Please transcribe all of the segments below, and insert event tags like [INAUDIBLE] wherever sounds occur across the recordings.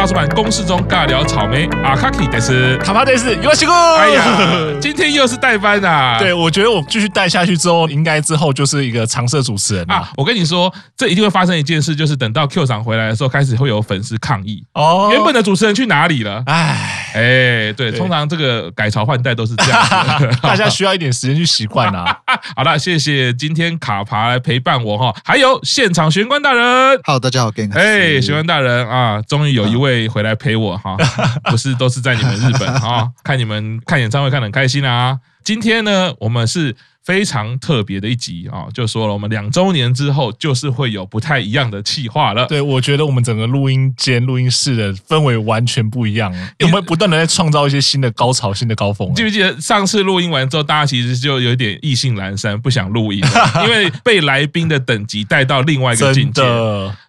大叔版公式中尬聊草莓阿卡基德斯卡帕德斯，有请。哎呀，[LAUGHS] 今天又是代班啊！对，我觉得我继续带下去之后，应该之后就是一个常设主持人啊，啊。我跟你说，这一定会发生一件事，就是等到 Q 厂回来的时候，开始会有粉丝抗议哦，原本的主持人去哪里了？哎哎，对，通常这个改朝换代都是这样，[LAUGHS] 大家需要一点时间去习惯啊。[LAUGHS] 好了，谢谢今天卡牌来陪伴我哈，还有现场玄关大人，Hello，大家好，Gang，哎，玄关大人啊，终于有一位回来陪我哈，[LAUGHS] 不是都是在你们日本啊，看你们看演唱会看得很开心啊，今天呢，我们是。非常特别的一集啊，就说了我们两周年之后，就是会有不太一样的企划了。对，我觉得我们整个录音间、录音室的氛围完全不一样，我们不断的在创造一些新的高潮、新的高峰。记不记得上次录音完之后，大家其实就有点意兴阑珊，不想录音，[LAUGHS] 因为被来宾的等级带到另外一个境界，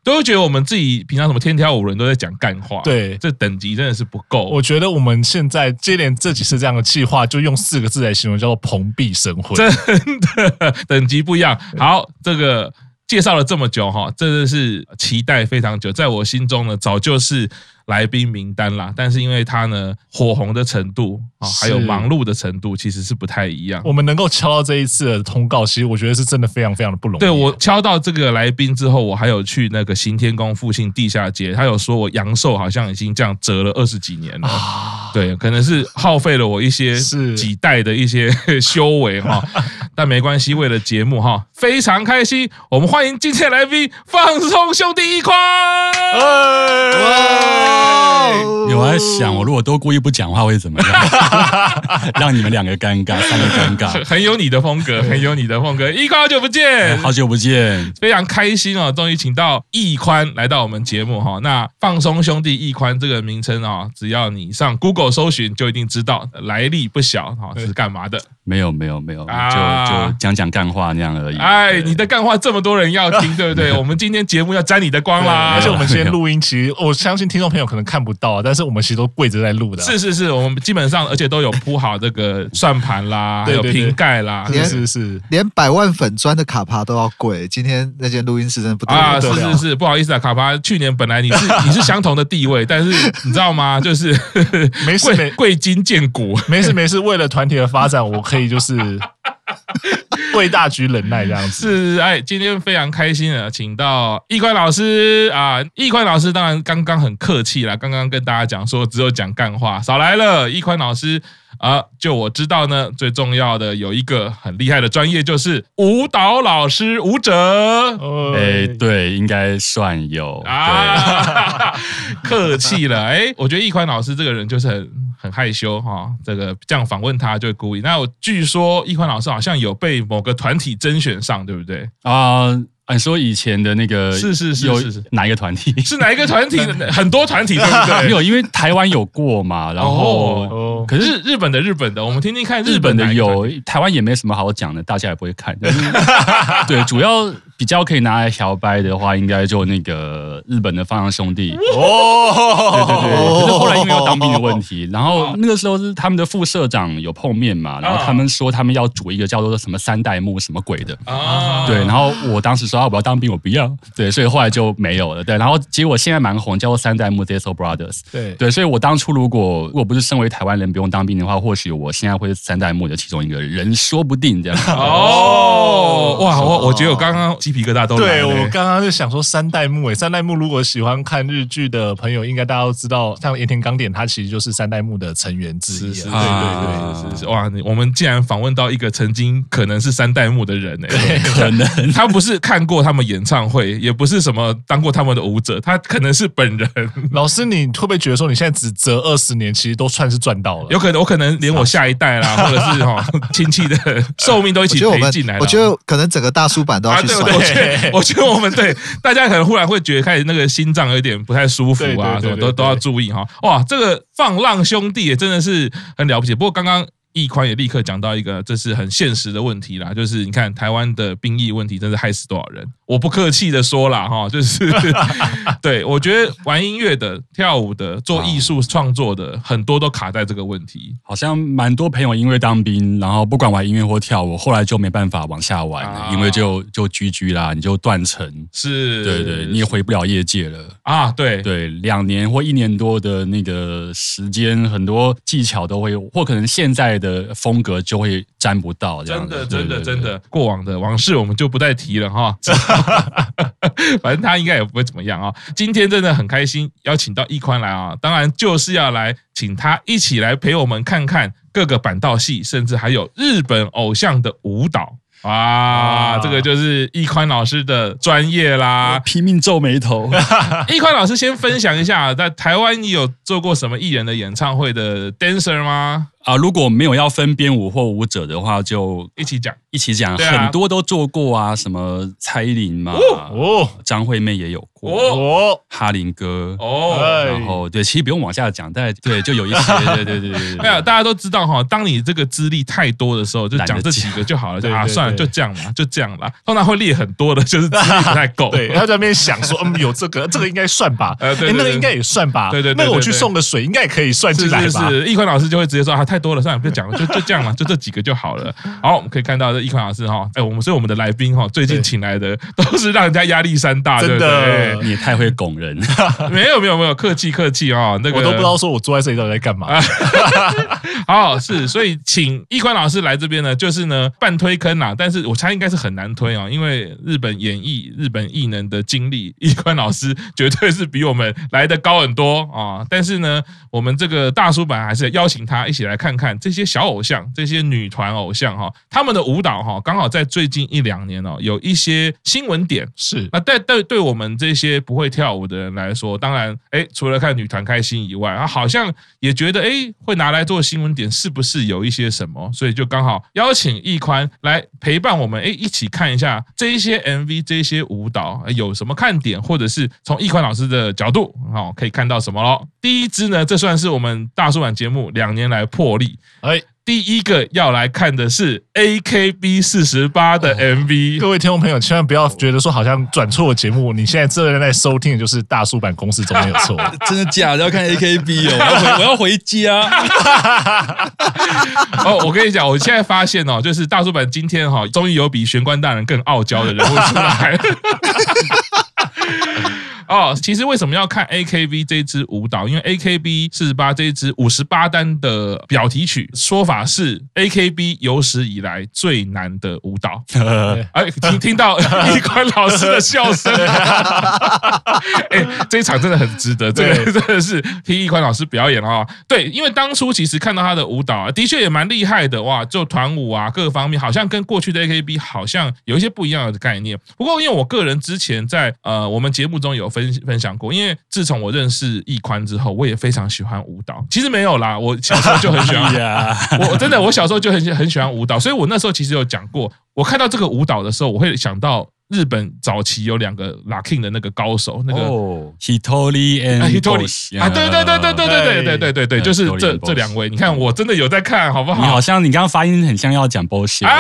都会觉得我们自己平常什么天挑五人都在讲干话。对，这等级真的是不够。我觉得我们现在接连这几次这样的企划，就用四个字来形容，叫做蓬荜生辉。真的等级不一样。好，这个介绍了这么久哈，真的是期待非常久，在我心中呢，早就是。来宾名单啦，但是因为他呢火红的程度啊，还有忙碌的程度，其实是不太一样。我们能够敲到这一次的通告，其实我觉得是真的非常非常的不容易。对，我敲到这个来宾之后，我还有去那个行天宫附近地下街，他有说我阳寿好像已经这样折了二十几年了。啊、对，可能是耗费了我一些几代的一些 [LAUGHS] 修为哈，但没关系，为了节目哈，非常开心。我们欢迎今天的来宾，放松兄弟一宽。哎有在想，我如果都故意不讲话会怎么样？[LAUGHS] 让你们两个尴尬，三个尴尬，很有你的风格，很有你的风格。一宽好久不见，好久不见，非常开心哦，终于请到易宽来到我们节目哈。那放松兄弟一宽这个名称啊，只要你上 Google 搜寻，就一定知道来历不小哈，是干嘛的？没有没有没有，就就讲讲干话那样而已。哎，你的干话这么多人要听，对不对？[LAUGHS] 我们今天节目要沾你的光啦。而且我们今天录音，其实我相信听众朋友可能看不到，但是我们其实都跪着在录的。是是是，我们基本上而且都有铺好这个算盘啦，还有瓶盖啦。是是是，连百万粉砖的卡帕都要跪。今天那间录音室真的不。啊，是是是，不好意思啊，卡帕，去年本来你是 [LAUGHS] 你是相同的地位，但是你知道吗？[LAUGHS] 就是没事没贵金见骨，没事没事，为了团体的发展，我可以就是。[LAUGHS] 为大局忍耐这样子是哎，今天非常开心啊，请到易宽老师啊！易宽老师当然刚刚很客气啦，刚刚跟大家讲说只有讲干话，少来了。易宽老师啊，就我知道呢，最重要的有一个很厉害的专业，就是舞蹈老师，舞者。哎，对，应该算有啊，[LAUGHS] 客气了。哎，我觉得易宽老师这个人就是很。很害羞哈，这个这样访问他就会故意。那我据说易宽老师好像有被某个团体甄选上，对不对？啊、呃，按说以前的那个是是是是是哪一个团体？是哪一个团体？[LAUGHS] 很多团体对不对？[LAUGHS] 没有，因为台湾有过嘛。然后，哦、可是日本的日本的，我们听听看日本的有，台湾也没什么好讲的，大家也不会看。[LAUGHS] 对，主要。比较可以拿来摇摆的话，应该就那个日本的放浪兄弟哦，对对对。可是后来因为要当兵的问题，然后那个时候是他们的副社长有碰面嘛，然后他们说他们要组一个叫做什么三代目什么鬼的啊，对。然后我当时说啊，我要当兵，我不要。对，所以后来就没有了。对，然后结果现在蛮红，叫做三代目 Zesol Brothers。对对，所以我当初如果如果不是身为台湾人不用当兵的话，或许我现在会是三代目的其中一个人，说不定这样。哦，哇，我我觉得我刚刚。鸡皮疙瘩都来了。对，我刚刚就想说三代目诶，三代目如果喜欢看日剧的朋友，应该大家都知道，像盐田刚典他其实就是三代目的成员之一。是是是，对对对，是是是。哇，我们竟然访问到一个曾经可能是三代目的人诶，[LAUGHS] [LAUGHS] 可能他不是看过他们演唱会，也不是什么当过他们的舞者，他可能是本人。老师，你会不会觉得说你现在只折二十年，其实都算是赚到了？有可能，我可能连我下一代啦，或者是哈亲戚的 [LAUGHS] 寿命都一起赔进来了。我觉得可能整个大叔版都要去算。我觉得，[LAUGHS] 我觉得我们对大家可能忽然会觉得开始那个心脏有点不太舒服啊，什么都都要注意哈。哇，这个放浪兄弟也真的是很了不起。不过刚刚易宽也立刻讲到一个，这是很现实的问题啦，就是你看台湾的兵役问题，真是害死多少人。我不客气的说了哈，就是 [LAUGHS] 对我觉得玩音乐的、跳舞的、做艺术创作的，很多都卡在这个问题。好像蛮多朋友因为当兵，然后不管玩音乐或跳舞，后来就没办法往下玩了，因为就就 GG 啦，你就断层，是，对对，你也回不了业界了啊。对对，两年或一年多的那个时间，很多技巧都会，或可能现在的风格就会沾不到。这样真的，真的，真的，过往的往事我们就不再提了哈。[LAUGHS] 反正他应该也不会怎么样啊。今天真的很开心，邀请到易宽来啊，当然就是要来请他一起来陪我们看看各个板道戏，甚至还有日本偶像的舞蹈。啊，这个就是易宽老师的专业啦，拼命皱眉头。[LAUGHS] 易宽老师先分享一下，在台湾你有做过什么艺人的演唱会的 dancer 吗？啊，如果没有要分编舞或舞者的话，就一起讲，一起讲。很多都做过啊，什么蔡依林嘛，哦，张惠妹也有过，哦，哈林哥，哦，然后对，其实不用往下讲，但 [LAUGHS] 对，就有一些，对对对对对。没有，大家都知道哈，当你这个资历太多的时候，就讲这几个就好了，就啊，算了，就这样嘛，就这样啦。通常会列很多的，就是资历不太够。[LAUGHS] 对，他在那边想说，[LAUGHS] 嗯，有这个，这个应该算吧，哎，那个应该也算吧，对对，那个我去送个水，应该也可以算进来吧。是，翊宽老师就会直接说，他太多了，算了，不讲了。就就这样嘛，就这几个就好了。好，我们可以看到这一款老师哈，哎，我们所以我们的来宾哈，最近请来的都是让人家压力山大，真的，你也太会拱人。[LAUGHS] 没有没有没有，客气客气啊，那个我都不知道说我坐在这里到底在干嘛。[LAUGHS] [LAUGHS] [LAUGHS] 好，是，所以请易宽老师来这边呢，就是呢半推坑呐，但是我猜应该是很难推啊，因为日本演艺、日本艺能的经历，易宽老师绝对是比我们来的高很多啊。但是呢，我们这个大叔版还是邀请他一起来看看这些小。偶像这些女团偶像哈，他们的舞蹈哈，刚好在最近一两年哦，有一些新闻点是那对对对我们这些不会跳舞的人来说，当然哎，除了看女团开心以外，啊，好像也觉得哎，会拿来做新闻点，是不是有一些什么？所以就刚好邀请易宽来陪伴我们，哎，一起看一下这一些 MV，这些舞蹈有什么看点，或者是从易宽老师的角度好，可以看到什么咯。第一支呢，这算是我们大叔版节目两年来破例，哎。第一个要来看的是 AKB 四十八的 MV，各位听众朋友千万不要觉得说好像转错节目，你现在正在收听的就是大叔版公司中没有错，[LAUGHS] 真的假的？要看 [LAUGHS] AKB 哦，我要回我要回家。[LAUGHS] 哦，我跟你讲，我现在发现哦，就是大叔版今天哈，终于有比玄关大人更傲娇的人物出来。[LAUGHS] 哦，其实为什么要看 AKB 这支舞蹈？因为 AKB 四十八这支五十八单的表题曲，说法是 AKB 有史以来最难的舞蹈。[LAUGHS] 哎，听听到 [LAUGHS] 一宽老师的笑声，哎，这一场真的很值得，这个真的是听一宽老师表演啊。对，因为当初其实看到他的舞蹈啊，的确也蛮厉害的哇，就团舞啊，各方面好像跟过去的 AKB 好像有一些不一样的概念。不过，因为我个人之前在呃我们节目中有分。分分享过，因为自从我认识易宽之后，我也非常喜欢舞蹈。其实没有啦，我小时候就很喜欢，[LAUGHS] [LAUGHS] 我真的我小时候就很很喜欢舞蹈，所以我那时候其实有讲过，我看到这个舞蹈的时候，我会想到。日本早期有两个 locking 的那个高手，那个 Hitori and Hitori 啊，对对对对对对对对对对对，就是这这两位。你看，我真的有在看，好不好？你好像你刚刚发音很像要讲 bullshit 啊，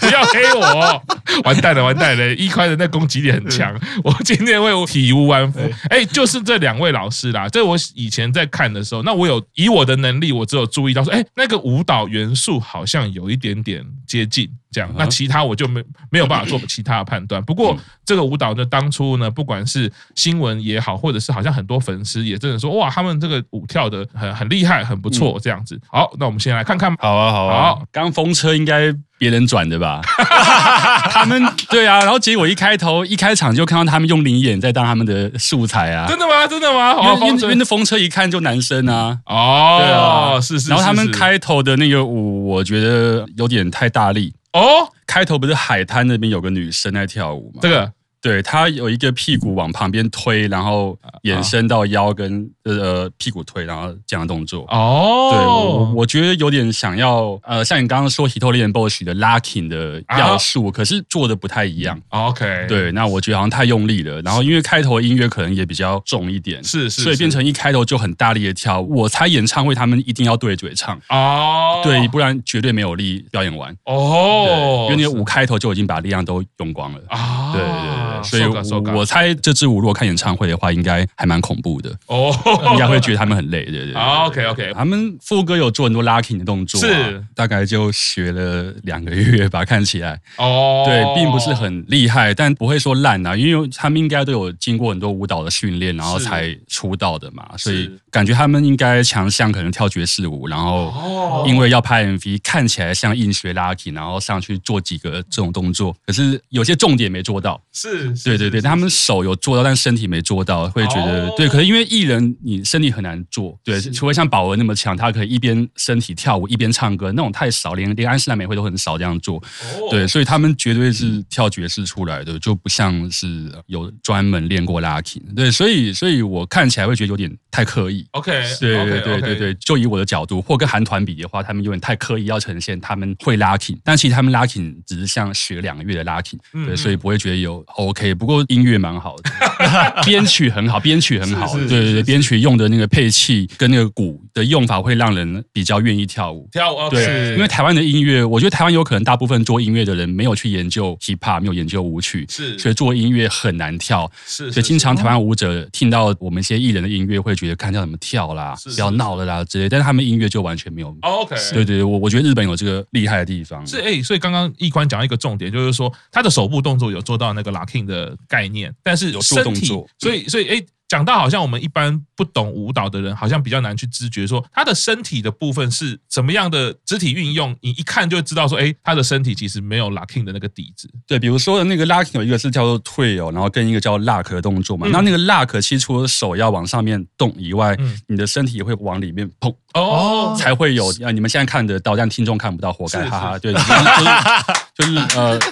没有，不要黑我，完蛋了，完蛋了！一块的那攻击力很强，我今天会体无完肤。哎，就是这两位老师啦，这我以前在看的时候，那我有以我的能力，我只有注意到说，哎，那个舞蹈元素好像有一点点接近。这样，那其他我就没没有办法做其他的判断。不过这个舞蹈呢，当初呢，不管是新闻也好，或者是好像很多粉丝也真的说，哇，他们这个舞跳的很很厉害，很不错，这样子。好，那我们先来看看。好啊，好啊。好，刚风车应该别人转的吧？[LAUGHS] 他们对啊，然后结果一开头一开场就看到他们用灵眼在当他们的素材啊。真的吗？真的吗？因为因为那风车一看就男生啊。哦，对啊，是是。然后他们开头的那个舞，我觉得有点太大力。哦，开头不是海滩那边有个女生在跳舞吗？这个对，它有一个屁股往旁边推，然后延伸到腰跟呃屁股推，然后这样的动作。哦，对我我觉得有点想要呃，像你刚刚说 Hitolen Bosch 的 locking 的要素，啊、可是做的不太一样。OK，对，那我觉得好像太用力了，然后因为开头音乐可能也比较重一点，是是，所以变成一开头就很大力的跳。我猜演唱会他们一定要对嘴唱哦，对，不然绝对没有力表演完。哦，因为那个舞开头就已经把力量都用光了啊，对对对。所以我猜这支舞如果看演唱会的话，应该还蛮恐怖的。哦，应该会觉得他们很累，对对对。OK [LAUGHS] OK，他们副歌有做很多 locking 的动作，是。大概就学了两个月吧，看起来。哦，对，并不是很厉害，但不会说烂啊，因为他们应该都有经过很多舞蹈的训练，然后才出道的嘛，所以感觉他们应该强项可能跳爵士舞，然后因为要拍 MV，看起来像硬学 locking，然后上去做几个这种动作，可是有些重点没做到，是。对对对，他们手有做到，但身体没做到，会觉得对。可是因为艺人，你身体很难做，对，除非像宝儿那么强，他可以一边身体跳舞一边唱歌，那种太少，连连安室奈美惠都很少这样做。对，所以他们绝对是跳爵士出来的，就不像是有专门练过 locking。对，所以所以我看起来会觉得有点太刻意。OK，对对对对对，就以我的角度，或跟韩团比的话，他们有点太刻意要呈现他们会 locking，但其实他们 locking 只是像学两个月的 locking，对，所以不会觉得有 OK。不过音乐蛮好的，[LAUGHS] 编曲很好，编曲很好，对对对，编曲用的那个配器跟那个鼓的用法会让人比较愿意跳舞。跳舞，对，因为台湾的音乐，我觉得台湾有可能大部分做音乐的人没有去研究 hip hop，没有研究舞曲，是，所以做音乐很难跳。是，所以经常台湾舞者听到我们一些艺人的音乐，会觉得看要怎么跳啦，不要闹了啦之类，但是他们音乐就完全没有。OK，对对对，我我觉得日本有这个厉害的地方。是哎，所以刚刚易宽讲一个重点，就是说他的手部动作有做到那个的。概念，但是有做动作，所以所以哎，讲到好像我们一般不懂舞蹈的人，好像比较难去知觉说他的身体的部分是怎么样的肢体运用，你一看就知道说，哎，他的身体其实没有 locking 的那个底子。对，比如说的那个 locking 有一个是叫做 twirl，然后跟一个叫 lock 的动作嘛。那、嗯、那个 lock 其实除了手要往上面动以外，嗯、你的身体也会往里面碰哦，才会有啊。你们现在看得到，但听众看不到，活该，哈哈。对。就是就是呃，[LAUGHS]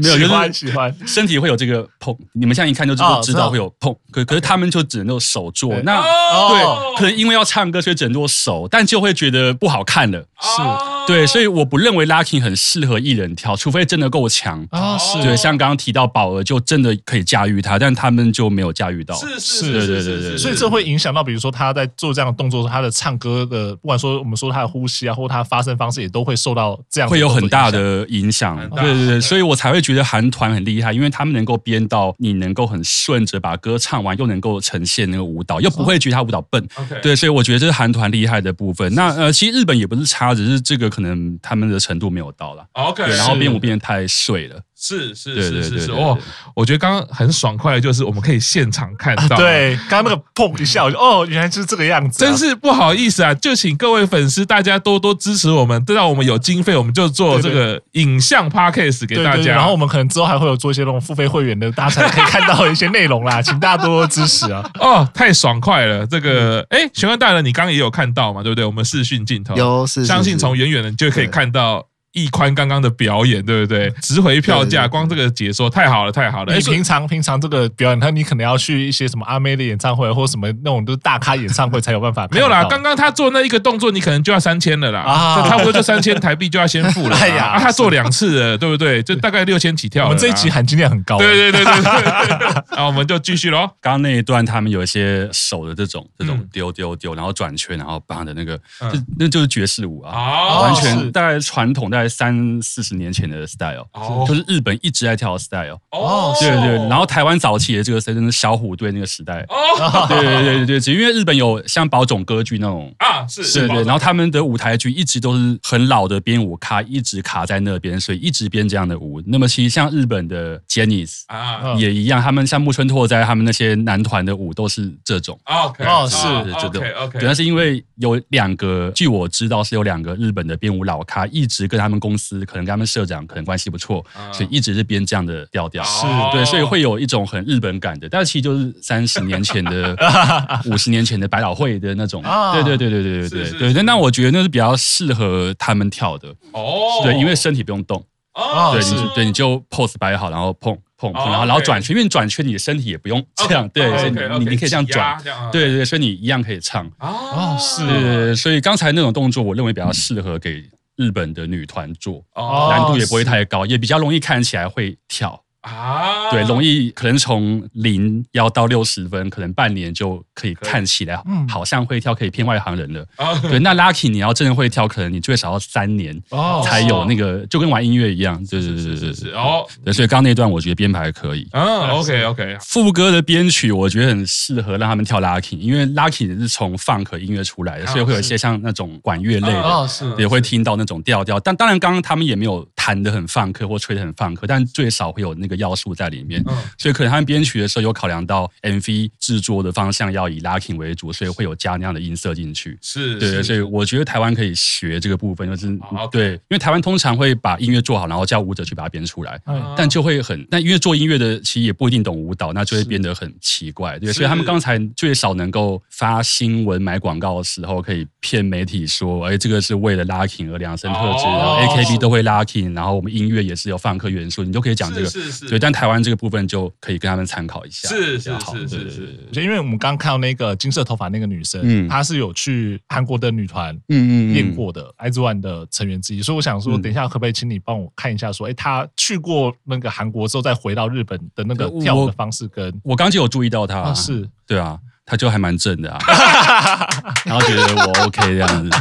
没有，就是喜欢身体会有这个碰，你们现在一看就知道知道会有碰，可可是他们就只能用手做，那对，可能因为要唱歌，所以只能做手，但就会觉得不好看了，是，对，所以我不认为 locking 很适合艺人跳，除非真的够强。啊，是。对，像刚刚提到宝儿就真的可以驾驭他，但他们就没有驾驭到，是是，对对对对，所以这会影响到，比如说他在做这样的动作时，他的唱歌的，不管说我们说他的呼吸啊，或他。发声方式也都会受到这样，会有很大的影响。对对对，所以我才会觉得韩团很厉害，因为他们能够编到你能够很顺着把歌唱完，又能够呈现那个舞蹈，又不会觉得他舞蹈笨。对，所以我觉得这是韩团厉害的部分。那呃，其实日本也不是差，只是这个可能他们的程度没有到了。OK，然后编舞编得太碎了。是是是是是。哦，我觉得刚刚很爽快的就是我们可以现场看到，对，刚刚那个砰一下，我就哦，原来就是这个样子，真是不好意思啊，就请各位粉丝大家多多支持我们，知道我们有经费，我们就做这个影像 podcast 给大家，然后我们可能之后还会有做一些那种付费会员的，大家才可以看到一些内容啦，请大家多多支持啊！[LAUGHS] 哦，太爽快了，这个哎，玄关大人，你刚刚也有看到嘛，对不对？我们视讯镜头。有，是相信从远远的你就可以看到。易宽刚刚的表演，对不对？值回票价，光这个解说太好了，太好了。你平常平常这个表演，他你可能要去一些什么阿妹的演唱会，或什么那种都是大咖演唱会才有办法。没有啦，刚刚他做那一个动作，你可能就要三千了啦，啊，差不多就三千台币就要先付了。[LAUGHS] 哎呀，他做两次了，对不对？就大概六千起跳。我们这一集含金量很高。对对对对对。那我们就继续喽。刚刚那一段，他们有一些手的这种这种丢丢丢，然后转圈，然后绑的那个，就那就是爵士舞啊，完全大概传统，大概三四。十年前的 style，就是日本一直在跳的 style。哦，对对，然后台湾早期的这个真的是小虎队那个时代。哦，对对对对，只因为日本有像宝冢歌剧那种啊，是，对对，然后他们的舞台剧一直都是很老的编舞卡，一直卡在那边，所以一直编这样的舞。那么其实像日本的 j e n n i s 啊，也一样，他们像木村拓哉他们那些男团的舞都是这种。OK，哦，是这种。OK，主要是因为有两个，据我知道是有两个日本的编舞老咖一直跟他们公司可能跟。他们社长可能关系不错，所以一直是编这样的调调，是对，所以会有一种很日本感的，但是其实就是三十年前的、[LAUGHS] 五十年前的百老汇的那种，对对对对对对对对。那我觉得那是比较适合他们跳的。哦，对，因为身体不用动。哦，对，你对，你就 pose 摆好，然后碰碰碰，然后然后转圈，因为转圈，你的身体也不用这样，对，所以你你可以这样转，对对对，所以你一样可以唱。哦，是，所以刚才那种动作，我认为比较适合给日本的女团做，难度也不会太高，也比较容易看起来会跳。啊，对，容易可能从零要到六十分，可能半年就可以看起来好像会跳，可以骗外行人了。对，那 Lucky 你要真的会跳，可能你最少要三年才有那个，就跟玩音乐一样。对对对对对，哦，对，所以刚刚那段我觉得编排可以。嗯，OK OK。副歌的编曲我觉得很适合让他们跳 Lucky，因为 Lucky 是从 Funk 音乐出来的，所以会有一些像那种管乐类的，也会听到那种调调。但当然，刚刚他们也没有弹的很 Funk 或吹的很 Funk，但最少会有那个。个要素在里面，所以可能他们编曲的时候有考量到 MV 制作的方向要以 locking 为主，所以会有加那样的音色进去。是，对，所以我觉得台湾可以学这个部分，就是对，因为台湾通常会把音乐做好，然后叫舞者去把它编出来，但就会很，但因为做音乐的其实也不一定懂舞蹈，那就会变得很奇怪。对，所以他们刚才最少能够发新闻、买广告的时候，可以骗媒体说，哎，这个是为了 locking 而量身特制，然后 AKB 都会 locking，然后我们音乐也是有放克元素，你就可以讲这个。对，但台湾这个部分就可以跟他们参考一下。是是是是是，就因为我们刚刚看到那个金色头发那个女生，嗯，她是有去韩国的女团，嗯嗯，练过的 IZ*ONE 的成员之一。所以我想说，等一下可不可以请你帮我看一下，说，哎，她去过那个韩国之后，再回到日本的那个跳舞的方式，跟我刚就有注意到她，是。对啊，她就还蛮正的啊，[LAUGHS] 然后觉得我 OK 这样子，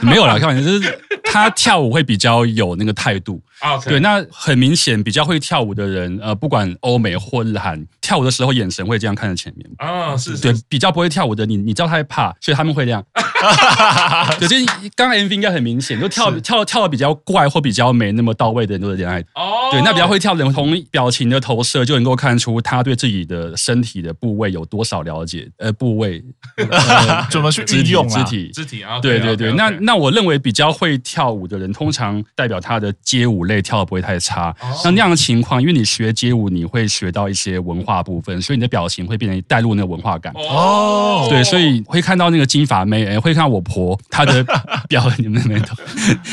没有啦，开玩笑，就是他跳舞会比较有那个态度。Okay. 对，那很明显，比较会跳舞的人，呃，不管欧美或日韩，跳舞的时候眼神会这样看着前面。啊，是，是，对，比较不会跳舞的，你你知道他会怕，所以他们会这样。[LAUGHS] 可是刚刚 MV 应该很明显，就跳是跳跳的比较怪或比较没那么到位的人都是这样。哦，对，那比较会跳的人，从表情的投射就能够看出他对自己的身体的部位有多少了解。呃，部位、呃、[LAUGHS] 怎么去运用肢体？肢体啊，对对对。那那我认为比较会跳舞的人，通常代表他的街舞。类跳的不会太差，像那样的情况，因为你学街舞，你会学到一些文化部分，所以你的表情会变成带入那个文化感。哦，对，所以会看到那个金发妹，哎，会看到我婆她的 [LAUGHS] 表，你们没懂，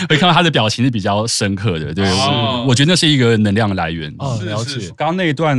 会看到她的表情是比较深刻的。对，我我觉得那是一个能量的来源。哦，了解。刚刚那一段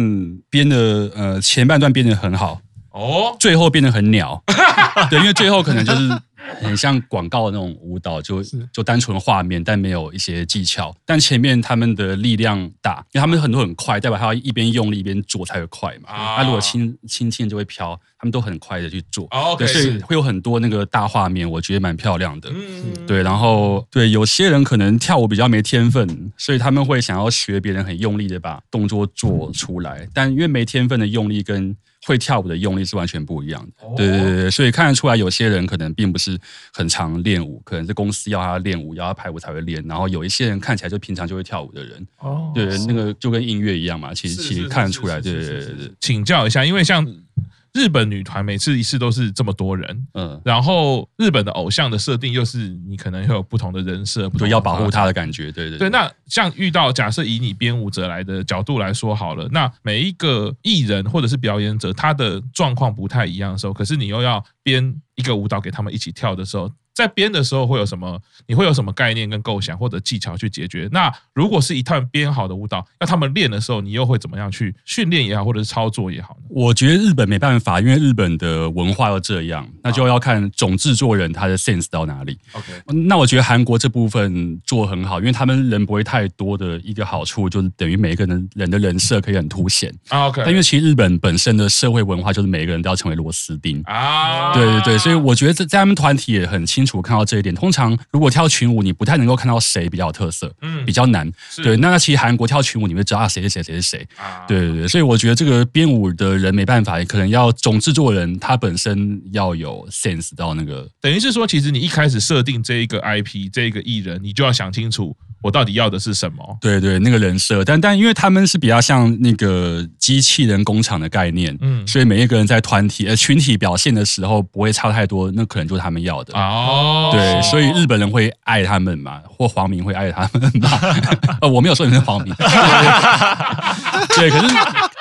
编的，呃，前半段编的很好，哦，最后变得很鸟。[LAUGHS] 对，因为最后可能就是。很像广告的那种舞蹈，就就单纯画面，但没有一些技巧。但前面他们的力量大，因为他们很多很快，代表他要一边用力一边做才会快嘛。他、啊、如果轻轻轻就会飘，他们都很快的去做。哦、对，所以会有很多那个大画面，我觉得蛮漂亮的。嗯，对。然后对，有些人可能跳舞比较没天分，所以他们会想要学别人很用力的把动作做出来，但因为没天分的用力跟会跳舞的用力是完全不一样的，对对对，所以看得出来，有些人可能并不是很常练舞，可能是公司要他练舞，要他排舞才会练。然后有一些人看起来就平常就会跳舞的人，哦，对，那个就跟音乐一样嘛，其实其实看得出来，对对对对。请教一下，因为像。日本女团每次一次都是这么多人，嗯，然后日本的偶像的设定又是你可能会有不同的人设，对要保护他的感觉，对对对。那像遇到假设以你编舞者来的角度来说好了，那每一个艺人或者是表演者，他的状况不太一样的时候，可是你又要编一个舞蹈给他们一起跳的时候。在编的时候会有什么？你会有什么概念跟构想或者技巧去解决？那如果是一套编好的舞蹈，那他们练的时候，你又会怎么样去训练也好，或者是操作也好呢？我觉得日本没办法，因为日本的文化要这样，那就要看总制作人他的 sense 到哪里。OK，那我觉得韩国这部分做很好，因为他们人不会太多的一个好处，就是等于每一个人人的人设可以很凸显。OK，但因为其实日本本身的社会文化就是每一个人都要成为螺丝钉啊。对对对，所以我觉得在在他们团体也很清楚看到这一点。通常如果跳群舞，你不太能够看到谁比较有特色，嗯，比较难。对，那其实韩国跳群舞，你会知道啊，谁是谁，谁是谁。对对对，所以我觉得这个编舞的人没办法，可能要总制作人他本身要有 sense 到那个。等于是说，其实你一开始设定这一个 IP，这一个艺人，你就要想清楚。我到底要的是什么？对对，那个人设，但但因为他们是比较像那个机器人工厂的概念，嗯，所以每一个人在团体呃群体表现的时候不会差太多，那可能就是他们要的哦。对，所以日本人会爱他们嘛，或黄明会爱他们嘛。呃，[LAUGHS] 我没有说你是黄明，[LAUGHS] 对，可是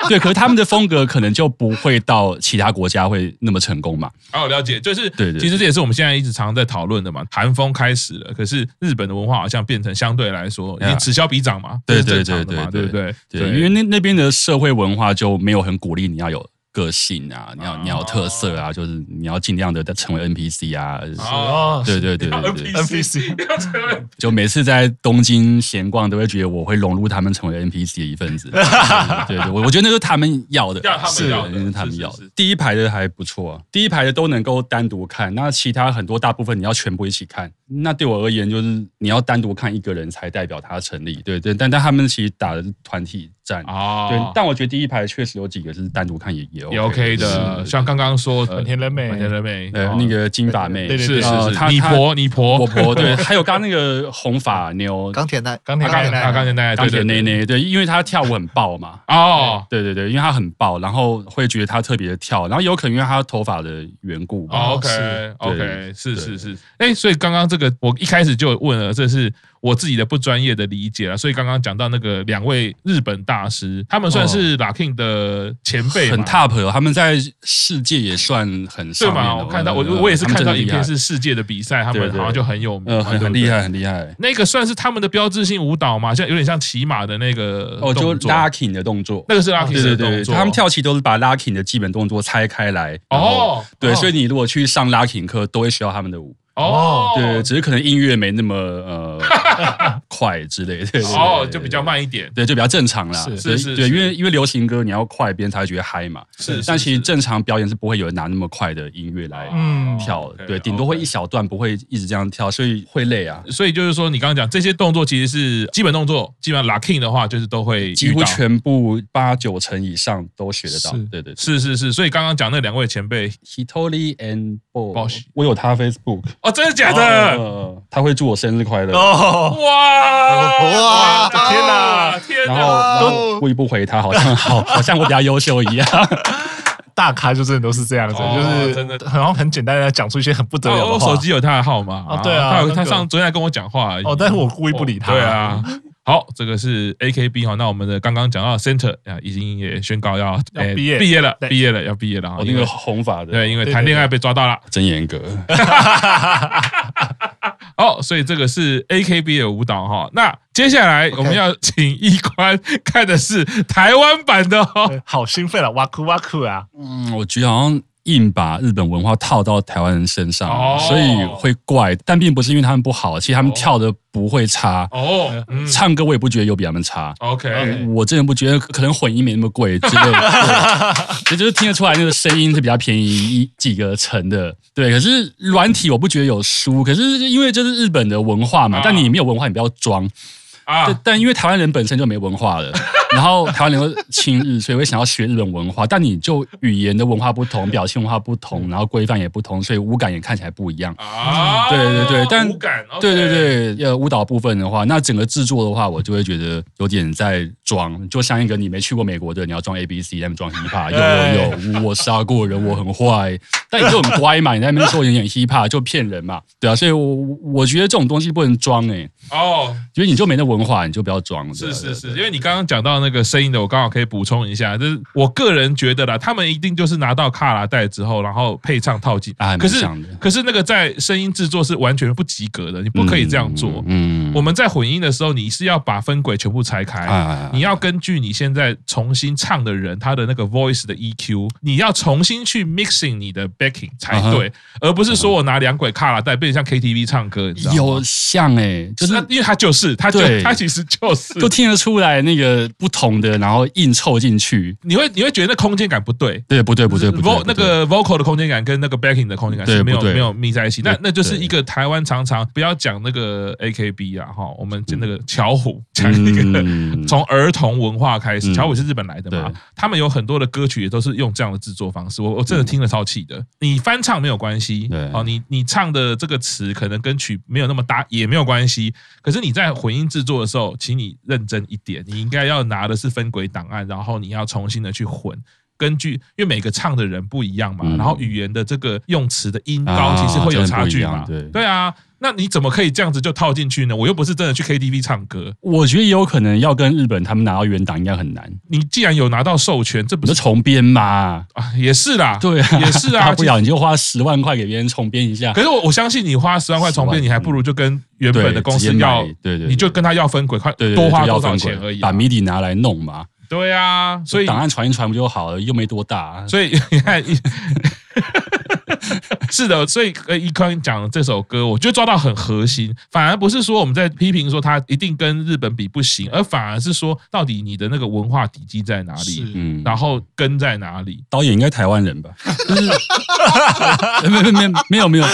[LAUGHS] 对，可是他们的风格可能就不会到其他国家会那么成功嘛。哦，了解，就是对对，其实这也是我们现在一直常常在讨论的嘛。韩风开始了，可是日本的文化好像变成相对来说，已经此消彼长嘛，对对对对对对对，因为那那边的社会文化就没有很鼓励你要有。个性啊，你要你要特色啊，就是你要尽量的成为 NPC 啊。哦，对对对对对，NPC [LAUGHS] 就每次在东京闲逛，都会觉得我会融入他们，成为 NPC 的一份子。[LAUGHS] 对对，我我觉得那是他们要的，是那是他们要的。第一排的还不错，第一排的都能够单独看，那其他很多大部分你要全部一起看。那对我而言，就是你要单独看一个人才代表他成立。对对，但但他们其实打的是团体战啊。对，但我觉得第一排确实有几个是单独看也也。也 OK 的，像刚刚说本田人美，本田人美，呃，那个金发妹，是是是，你婆你婆我婆，对，[LAUGHS] 还有刚刚那个红发妞，[LAUGHS] 钢铁男，钢铁钢铁男，钢铁男，钢铁内内，对，因为她跳舞很爆嘛，哦，对对对，因为她很爆，然后会觉得她特别的跳，然后有可能因为她头发的缘故，OK OK，是是是，哎，所以刚刚这个我一开始就问了，这是。我自己的不专业的理解了，所以刚刚讲到那个两位日本大师，他们算是 Locking 的前辈，很 top 哦，他们在世界也算很。对嘛？我看到我我也是看到影片是世界的比赛，他们好像就很有名，很厉害，很厉害。那个算是他们的标志性舞蹈嘛，像有点像骑马的那个哦，就 Locking 的动作，那个是 Locking 的动作。他们跳起都是把 Locking 的基本动作拆开来。哦，对，所以你如果去上 Locking 课，都会需要他们的舞。哦，对，只是可能音乐没那么呃 [LAUGHS] 快之类的，哦，就比较慢一点，对，就比较正常啦。是是是，对，因为因为流行歌你要快，别人才会觉得嗨嘛。是，但其实正常表演是不会有人拿那么快的音乐来跳，对，顶多会一小段，不会一直这样跳，所以会累啊。所以就是说，你刚刚讲这些动作其实是基本动作，基本上 Locking 的话就是都会几乎全部八九成以上都学得到。对对，是是是，所以刚刚讲那两位前辈，Hitoli and Bosch，我有他 Facebook。哦，真的假的？他会祝我生日快乐。哦，哇哇！天哪，天哪！然后，然后故意不回他，好像好，好像我比较优秀一样。[LAUGHS] 大咖就真的都是这样子，就是真的，然后很简单的讲出一些很不得了的话。我手机有他的号码啊，对啊，他他上昨天还跟我讲话而已。哦，但是我故意不理他。对啊。好，这个是 AKB 哈，那我们的刚刚讲到 Center 啊，已经也宣告要毕业毕业了，毕业了要毕业了。哦，那个红发的，对，因为谈恋爱被抓到了，真严格。[LAUGHS] 好，所以这个是 AKB 的舞蹈哈。那接下来我们要请一宽看的是台湾版的哈，好兴奋了，哇酷哇酷啊！嗯，我觉得好像。硬把日本文化套到台湾人身上，所以会怪，但并不是因为他们不好，其实他们跳的不会差。哦，唱歌我也不觉得有比他们差。OK，我真的不觉得，可能混音没那么贵之类的，也就 [LAUGHS] 是听得出来那个声音是比较便宜一几个层的。对，可是软体我不觉得有输，可是因为这是日本的文化嘛，但你没有文化，你不要装啊。但因为台湾人本身就没文化了。[LAUGHS] 然后台湾人又亲日，所以会想要学日本文化。但你就语言的文化不同，表情文化不同，然后规范也不同，所以舞感也看起来不一样。啊，对对对，但舞感，对对对，呃，舞蹈部分的话，那整个制作的话，我就会觉得有点在装，就像一个你没去过美国的，你要装 A B C，在那边装 hiphop，[LAUGHS] 有有有，我杀过人，我很坏，但你就很乖嘛，你在那边说有点 hiphop 就骗人嘛，对啊，所以我我觉得这种东西不能装哎，哦，因为你就没那文化，你就不要装。是是是，因为你刚刚讲到。那个声音的，我刚好可以补充一下，就是我个人觉得啦，他们一定就是拿到卡拉带之后，然后配唱套进啊。可是，可是那个在声音制作是完全不及格的，你不可以这样做。嗯，我们在混音的时候，你是要把分轨全部拆开，你要根据你现在重新唱的人他的那个 voice 的 EQ，你要重新去 mixing 你的 backing 才对，而不是说我拿两轨卡拉带变成像 KTV 唱歌，你知道吗？有像哎，就是因为他就是，他就他其实就是，都听得出来那个不。同的，然后硬凑进去，你会你会觉得那空间感不对，对，不对，不对，不对，那个 vocal 的空间感跟那个 backing 的空间感是没有没有密在一起，那那就是一个台湾常常不要讲那个 AKB 啊哈，我们讲那个巧虎，讲那个从儿童文化开始，巧虎是日本来的嘛，他们有很多的歌曲也都是用这样的制作方式，我我真的听了超气的。你翻唱没有关系，哦，你你唱的这个词可能跟曲没有那么搭也没有关系，可是你在混音制作做的时候，请你认真一点，你应该要。拿的是分轨档案，然后你要重新的去混，根据，因为每个唱的人不一样嘛，然后语言的这个用词的音高其实会有差距嘛。对对啊。那你怎么可以这样子就套进去呢？我又不是真的去 KTV 唱歌。我觉得也有可能要跟日本他们拿到原档应该很难。你既然有拿到授权，这不是重编嘛？啊，也是啦，对啊，也是啊。[LAUGHS] 大不了你就花十万块给别人重编一下。可是我我相信你花十万块重编，你还不如就跟原本的公司要，对对，你就跟他要分轨，快多花多少钱而已，把 MIDI 拿来弄嘛。对啊，所以档案传一传不就好了？又没多大，所以你看。[LAUGHS] 是的，所以呃，一宽讲这首歌，我觉得抓到很核心，反而不是说我们在批评说他一定跟日本比不行，而反而是说到底你的那个文化底基在哪里，嗯，然后根在哪里？导演应该台湾人吧？就是没没没没有没有，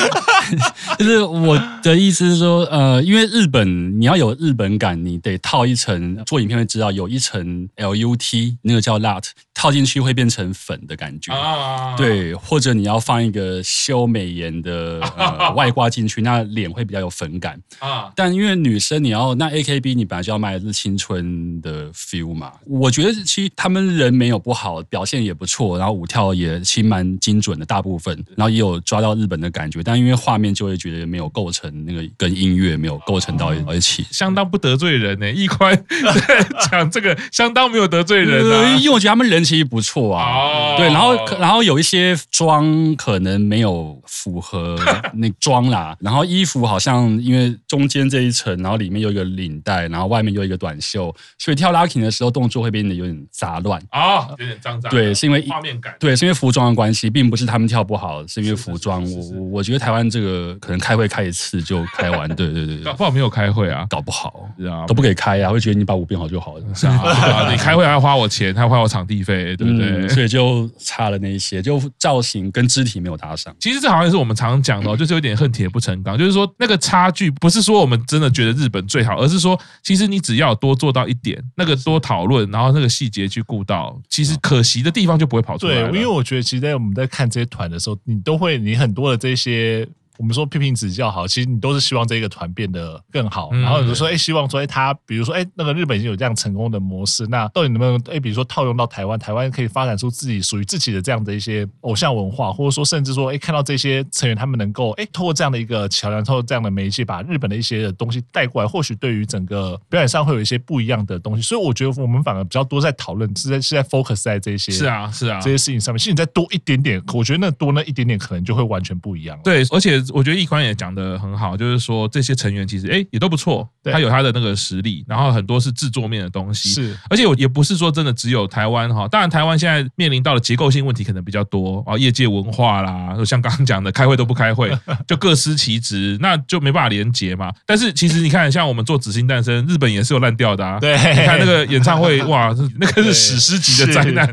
[LAUGHS] 就是我的意思是说，呃，因为日本你要有日本感，你得套一层，做影片会知道有一层 LUT，那个叫 LUT，套进去会变成粉的感觉，啊，对，或者你要放一个修美颜的呃 [LAUGHS] 外挂进去，那脸会比较有粉感啊。但因为女生你要那 AKB，你本来就要卖的是青春的 feel 嘛。我觉得其实他们人没有不好，表现也不错，然后舞跳也其实蛮精准的大部分，然后也有抓到日本的感觉。但因为画面就会觉得没有构成那个跟音乐没有构成到一起，相当不得罪人呢。一宽 [LAUGHS] 讲这个相当没有得罪人啊，因为我觉得他们人其实不错啊。对，然后然后有一些妆可能没有。符合那妆啦，[LAUGHS] 然后衣服好像因为中间这一层，然后里面有一个领带，然后外面又一个短袖，所以跳 locking 的时候动作会变得有点杂乱啊，有点脏脏。对，是因为画面感。对，是因为服装的关系，并不是他们跳不好，是因为服装。我我觉得台湾这个可能开会开一次就开完，对对对，搞不好没有开会啊，搞不好都不给开啊，会觉得你把舞变好就好了。是啊，你开会还要花我钱，还要花我场地费，对不对？所以就差了那一些，就造型跟肢体没有搭上。其实这好像是我们常讲的，就是有点恨铁不成钢。就是说，那个差距不是说我们真的觉得日本最好，而是说，其实你只要多做到一点，那个多讨论，然后那个细节去顾到，其实可惜的地方就不会跑出来。对，因为我觉得，其实在我们在看这些团的时候，你都会，你很多的这些。我们说批评指教好，其实你都是希望这个团变得更好。然后有时候说，哎，希望说，哎，他比如说，哎，那个日本已经有这样成功的模式，那到底能不能，哎，比如说套用到台湾，台湾可以发展出自己属于自己的这样的一些偶像文化，或者说，甚至说，哎，看到这些成员他们能够，哎，透过这样的一个桥梁，透过这样的媒介，把日本的一些的东西带过来，或许对于整个表演上会有一些不一样的东西。所以我觉得我们反而比较多在讨论，是在是在 focus 在这些，是啊，是啊，这些事情上面。其实你再多一点点，我觉得那多那一点点，可能就会完全不一样。对，而且我觉得易宽也讲。的很好，就是说这些成员其实哎也都不错，他有他的那个实力，然后很多是制作面的东西，是，而且我也不是说真的只有台湾哈，当然台湾现在面临到的结构性问题可能比较多啊，业界文化啦，像刚刚讲的开会都不开会，就各司其职，那就没办法连结嘛。但是其实你看，像我们做《紫星诞生》，日本也是有烂掉的啊，对，你看那个演唱会 [LAUGHS] 哇，那个是史诗级的灾难，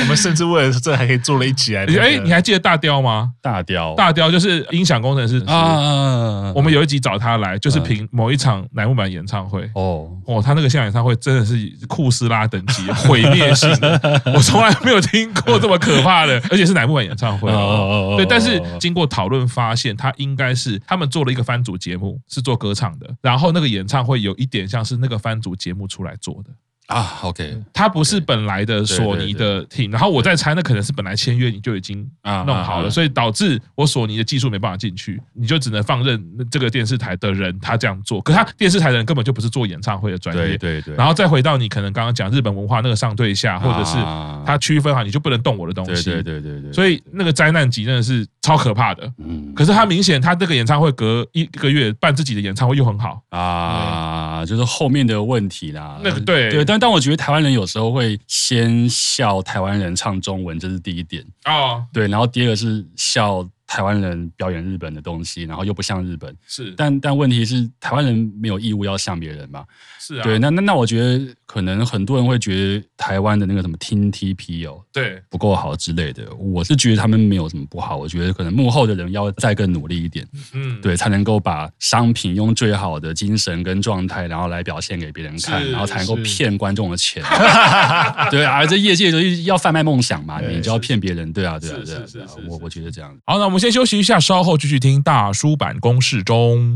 我们甚至为了这还可以做了一起来，[LAUGHS] 哎，你还记得大雕吗？大雕，大雕就是音响工程师啊。嗯，我们有一集找他来，就是凭某一场乃木坂演唱会。哦哦，他那个现场演唱会真的是库斯拉等级毁灭性的，[LAUGHS] 我从来没有听过这么可怕的，[LAUGHS] 而且是乃木坂演唱会。哦对，但是经过讨论发现，他应该是他们做了一个番组节目，是做歌唱的，然后那个演唱会有一点像是那个番组节目出来做的。啊，OK，他不是本来的索尼的 team，然后我在猜，那可能是本来签约你就已经弄好了，所以导致我索尼的技术没办法进去，你就只能放任这个电视台的人他这样做。可他电视台的人根本就不是做演唱会的专业，对对对。然后再回到你可能刚刚讲日本文化那个上对下，或者是他区分好，你就不能动我的东西，对对对对。所以那个灾难级真的是超可怕的。嗯。可是他明显他这个演唱会隔一个月办自己的演唱会又很好啊，就是后面的问题啦。那个对对，但。但我觉得台湾人有时候会先笑台湾人唱中文，这是第一点哦。对，然后第二个是笑台湾人表演日本的东西，然后又不像日本。是，但但问题是台湾人没有义务要像别人嘛？是啊。对，那那那我觉得。可能很多人会觉得台湾的那个什么听 TP 哦，对，不够好之类的。我是觉得他们没有什么不好，我觉得可能幕后的人要再更努力一点，嗯，对，才能够把商品用最好的精神跟状态，然后来表现给别人看，然后才能够骗观众的钱。[LAUGHS] 对啊，这业界就是要贩卖梦想嘛，你就要骗别人，对啊，对啊，对啊，我我觉得这样。好，那我们先休息一下，稍后继续听大叔版公式中。